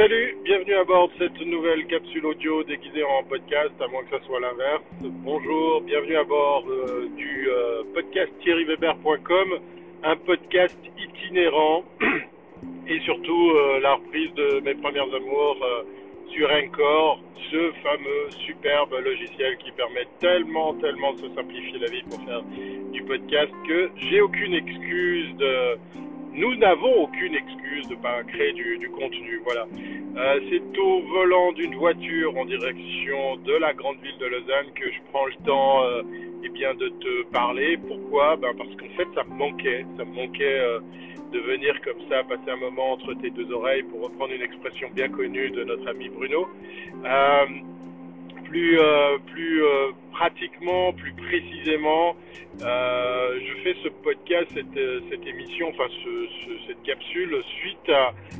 Salut, bienvenue à bord de cette nouvelle capsule audio déguisée en podcast, à moins que ça soit l'inverse. Bonjour, bienvenue à bord euh, du euh, podcast thierryweber.com, un podcast itinérant et surtout euh, la reprise de mes premières amours sur Encore, ce fameux superbe logiciel qui permet tellement, tellement de se simplifier la vie pour faire du podcast que j'ai aucune excuse de nous n'avons aucune excuse de ne pas créer du, contenu. Voilà. Euh, c'est au volant d'une voiture en direction de la grande ville de Lausanne que je prends le temps euh, eh bien, de te parler. Pourquoi? Ben Parce qu'en fait, ça me manquait. Ça me manquait euh, de venir comme ça, passer un moment entre tes deux oreilles, pour reprendre une expression bien connue de notre ami Bruno. Euh, plus, euh, plus euh, pratiquement, plus précisément, euh, je fais ce podcast, cette, cette émission, enfin ce, cette capsule suite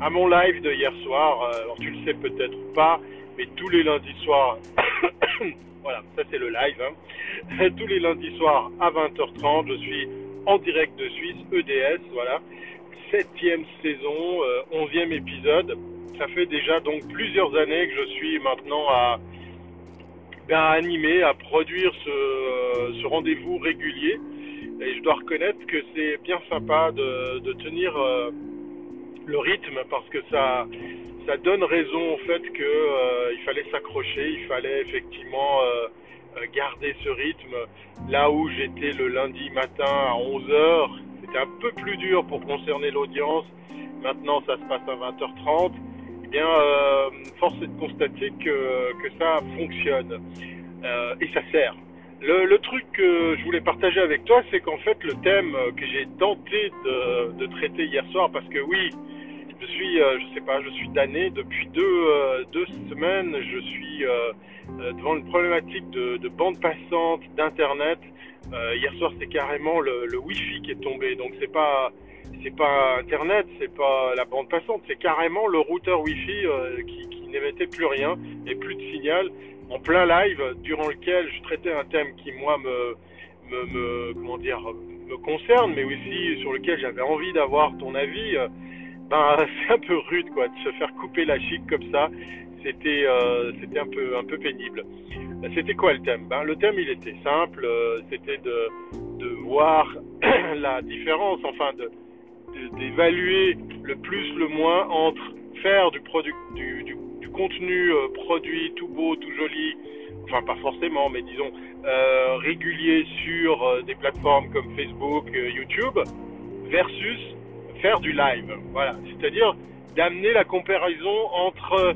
à, mon live de hier soir. Alors tu le sais peut-être pas, mais tous les lundis soirs, voilà, ça c'est le live, hein, tous les lundis soirs à 20h30, je suis en direct de Suisse, EDS, voilà, septième saison, onzième épisode. Ça fait déjà donc plusieurs années que je suis maintenant à à animer, à produire ce, ce rendez-vous régulier. Et je dois reconnaître que c'est bien sympa de, de tenir euh, le rythme parce que ça, ça donne raison au fait qu'il euh, fallait s'accrocher, il fallait effectivement euh, garder ce rythme. Là où j'étais le lundi matin à 11h, c'était un peu plus dur pour concerner l'audience. Maintenant, ça se passe à 20h30 eh bien, euh, force est de constater que, que ça fonctionne euh, et ça sert. Le, le, truc que je voulais partager avec toi, c'est qu'en fait, le thème que j'ai tenté de, de, traiter hier soir, parce que oui, je suis, euh, je sais pas, je suis damné depuis deux, euh, deux semaines, je suis euh, devant une problématique de, de bande passante, d'internet. hier soir, c'est carrément le, le Wi-Fi qui est tombé, donc c'est pas c'est pas Internet, c'est pas la bande passante, c'est carrément le routeur Wi-Fi qui, qui n'émettait plus rien et plus de signal en plein live durant lequel je traitais un thème qui moi me comment dire me concerne, mais aussi sur lequel j'avais envie d'avoir ton avis. Ben c'est un peu rude quoi de se faire couper la chic comme ça. C'était euh, c'était un peu un peu pénible. C'était quoi le thème? Ben le thème il était simple, euh, c'était de de voir la différence, enfin de d'évaluer le plus, le moins entre faire du, produit, du, du, contenu euh, produit tout beau, tout joli, enfin pas forcément, mais disons euh, régulier sur des plateformes comme Facebook, YouTube, versus faire du live. Voilà, c'est-à-dire d'amener la comparaison entre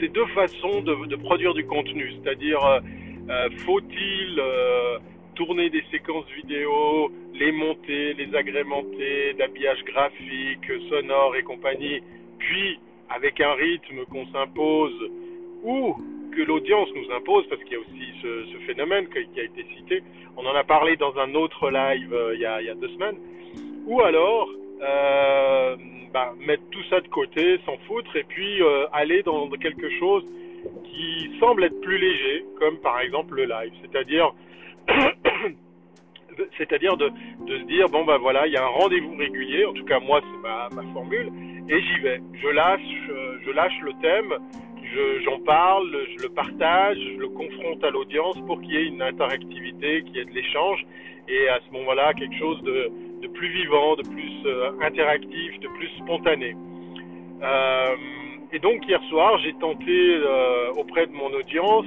ces deux façons de, produire du contenu, c'est-à-dire euh, faut-il tourner des séquences vidéo, les monter, les agrémenter, d'habillage graphique, sonore et compagnie, puis avec un rythme qu'on s'impose ou que l'audience nous impose, parce qu'il y a aussi ce, phénomène qui a été cité, on en a parlé dans un autre live euh, il, y a, deux semaines, ou alors euh, bah, mettre tout ça de côté, s'en foutre, et puis euh, aller dans quelque chose qui semble être plus léger, comme par exemple le live, c'est-à-dire c'est-à-dire de, de, se dire bon ben voilà il y a un rendez-vous régulier en tout cas moi c'est ma, ma, formule et j'y vais. Je lâche euh, je lâche le thème j'en parle je le partage je le confronte à l'audience pour qu'il y ait une interactivité qu'il y ait de l'échange et à ce moment-là quelque chose de, de plus vivant de plus euh, interactif de plus spontané euh, et donc hier soir j'ai tenté euh, auprès de mon audience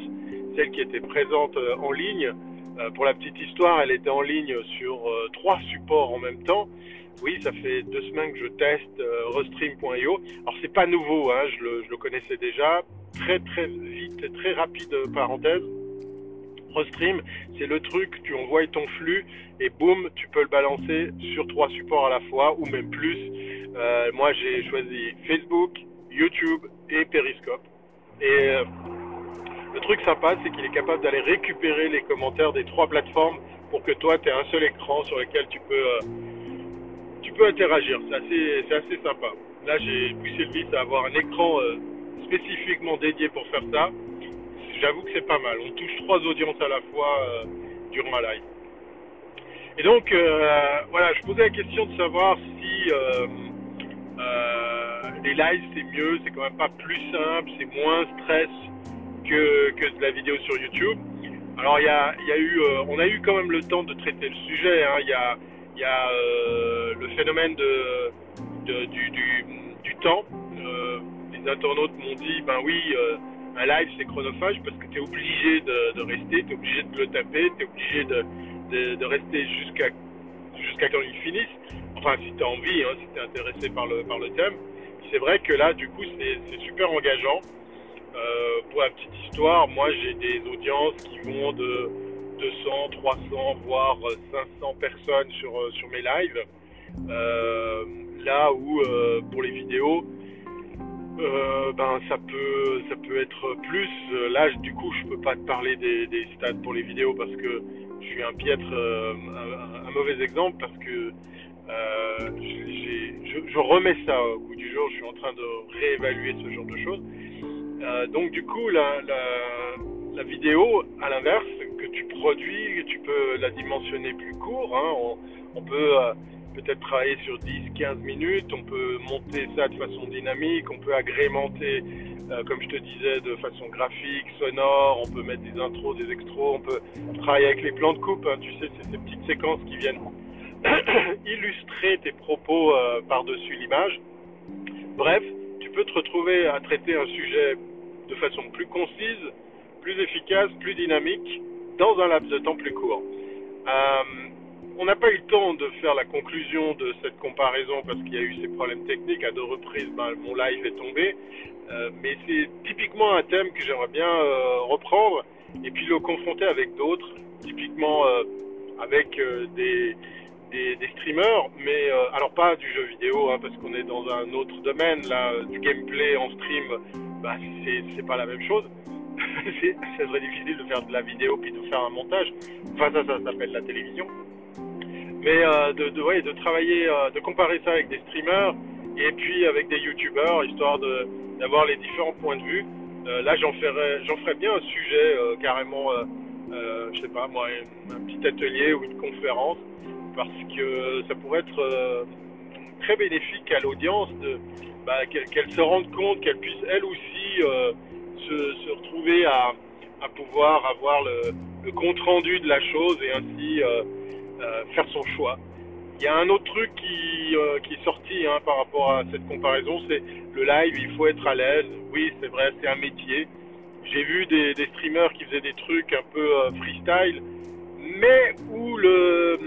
celle qui était présente euh, en ligne pour la petite histoire, elle était en ligne sur trois supports en même temps. Oui, ça fait deux semaines que je teste Restream.io. Alors c'est pas nouveau, hein, je, le, je, le, connaissais déjà. Très très vite, très rapide parenthèse. Restream, c'est le truc, tu envoies ton flux et boum, tu peux le balancer sur trois supports à la fois ou même plus. Euh, moi j'ai choisi Facebook, YouTube et Periscope. Et le truc sympa, c'est qu'il est capable d'aller récupérer les commentaires des trois plateformes pour que toi, tu aies un seul écran sur lequel tu peux, euh, tu peux interagir. C'est assez, assez sympa. Là, j'ai poussé le vice à avoir un écran euh, spécifiquement dédié pour faire ça. J'avoue que c'est pas mal. On touche trois audiences à la fois euh, durant un live. Et donc, euh, voilà, je posais la question de savoir si des lives c'est mieux, c'est quand même pas plus simple, c'est moins stress que, de la vidéo sur YouTube. Alors y a, eu, euh, on a eu quand même le temps de traiter le sujet. Hein. Il y a, euh, le phénomène du, temps. Euh, les internautes m'ont dit, ben oui, un live c'est chronophage parce que tu es obligé de, de rester, tu es obligé de le taper, tu es obligé de, de, de rester jusqu'à jusqu'à quand il finisse. Enfin, si tu as envie, hein, si tu es intéressé par le, par le thème. C'est vrai que là, du coup, c'est super engageant. Euh, pour la petite histoire, moi j'ai des audiences qui vont de 200, 300, voire 500 personnes sur, euh, sur mes lives. Euh, là où euh, pour les vidéos, euh, ben ça peut ça peut être plus. Là du coup je peux pas te parler des, des stats pour les vidéos parce que je suis un piètre, un, un, mauvais exemple parce que je, je, remets ça au bout du jour. Je suis en train de réévaluer ce genre de choses. Euh, donc du coup, la, vidéo, à l'inverse, que tu produis, tu peux la dimensionner plus court. Hein. On, peut euh, peut-être travailler sur 10-15 minutes, on peut monter ça de façon dynamique, on peut agrémenter, euh, comme je te disais, de façon graphique, sonore, on peut mettre des intros, des extros, on peut travailler avec les plans de coupe. Hein. Tu sais, c'est ces petites séquences qui viennent illustrer tes propos euh, par-dessus l'image. Bref, tu peux te retrouver à traiter un sujet de façon plus concise, plus efficace, plus dynamique, dans un laps de temps plus court. Euh, on n'a pas eu le temps de faire la conclusion de cette comparaison parce qu'il y a eu ces problèmes techniques. À deux reprises, ben, mon live est tombé. Euh, mais c'est typiquement un thème que j'aimerais bien euh, reprendre et puis le confronter avec d'autres, typiquement euh, avec des, des, streamers, mais alors pas du jeu vidéo, hein, parce qu'on est dans un autre domaine, là, du gameplay en stream, bah, c'est pas la même chose. c'est très difficile de faire de la vidéo puis de faire un montage. Enfin, ça, ça s'appelle la télévision. Mais euh, de, de, ouais, de travailler, euh, de comparer ça avec des streamers et puis avec des youtubeurs, histoire d'avoir les différents points de vue. Euh, là, j'en ferais, j'en bien un sujet carrément, je sais pas moi, un petit atelier ou une conférence, parce que ça pourrait être très bénéfique à l'audience bah, qu'elle qu se rende compte, qu'elle puisse elle aussi se, retrouver à, à, pouvoir avoir le, compte rendu de la chose et ainsi faire son choix. Il y a un autre truc qui, euh, qui est sorti hein, par rapport à cette comparaison, c'est le live, il faut être à l'aise. Oui, c'est vrai, c'est un métier. J'ai vu des, streamers qui faisaient des trucs un peu euh, freestyle, mais où le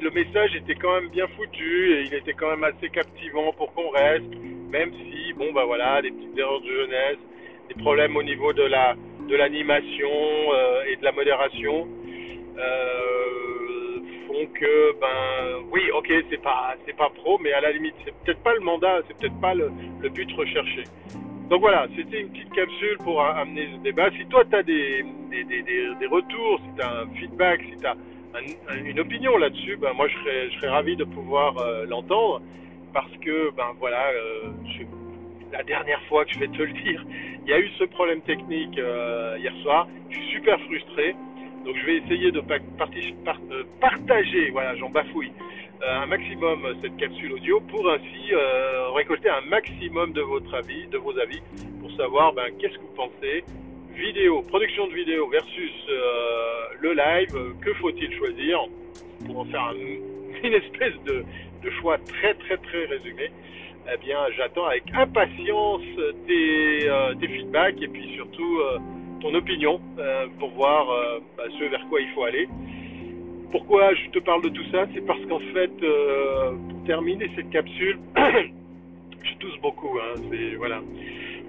le message était quand même bien foutu et il était quand même assez captivant pour qu'on reste, même si, bon, bah voilà, des petites erreurs de jeunesse, des problèmes au niveau de la de l'animation euh, et de la modération euh, que, ben, oui, ok, c'est pas c'est pas pro, mais à la limite, c'est peut-être pas le mandat, c'est peut-être pas le, but recherché. Donc voilà, c'était une petite capsule pour amener ce débat. Si toi, tu as des, des, des, des, retours, si tu as un feedback, si tu as un, une opinion là-dessus, ben moi je serais, je serais ravi de pouvoir euh, l'entendre parce que ben voilà, euh, je, la dernière fois que je vais te le dire, il y a eu ce problème technique euh, hier soir. Je suis super frustré, donc je vais essayer de euh, partager, voilà, j'en bafouille, euh, un maximum cette capsule audio pour ainsi récolter un maximum de votre avis, de vos avis, pour savoir ben, qu'est-ce que vous pensez. Vidéo, production de vidéo versus euh, le live, que faut-il choisir pour en faire un, une espèce de, choix très très très résumé? Eh bien, j'attends avec impatience tes, euh, tes, feedbacks et puis surtout euh, ton opinion euh, pour voir bah, ce vers quoi il faut aller. Pourquoi je te parle de tout ça? C'est parce qu'en fait, pour terminer cette capsule, je tousse beaucoup. Hein, c'est voilà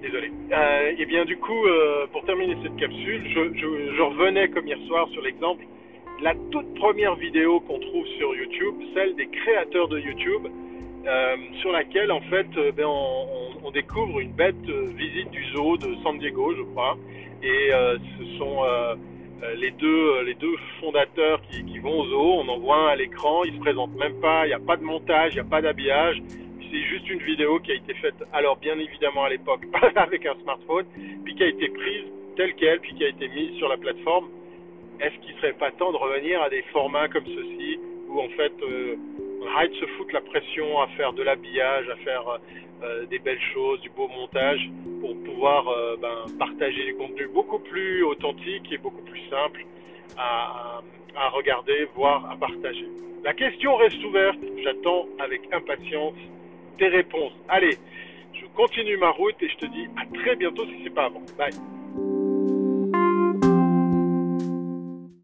désolé. Euh, et bien du coup, euh, pour terminer cette capsule, je, je, je, revenais comme hier soir sur l'exemple, la toute première vidéo qu'on trouve sur YouTube, celle des créateurs de YouTube, euh, sur laquelle en fait euh, ben, on, découvre une bête euh, visite du zoo de San Diego, je crois, et ce sont les deux les deux fondateurs qui, vont au zoo, on en voit un à l'écran, ils se présentent même pas, il n'y a pas de montage, il n'y a pas d'habillage, c'est juste une vidéo qui a été faite, alors bien évidemment à l'époque, avec un smartphone, puis qui a été prise telle qu'elle, puis qui a été mise sur la plateforme. Est-ce qu'il serait pas temps de revenir à des formats comme ceci, où en fait on arrête de se foutre la pression à faire de l'habillage, à faire euh, des belles choses, du beau montage, pour pouvoir euh, ben, partager du contenu beaucoup plus authentique et beaucoup plus simple à, à regarder, voire à partager. La question reste ouverte, j'attends avec impatience tes réponses. Allez, je continue ma route et je te dis à très bientôt si c'est pas avant. Bye.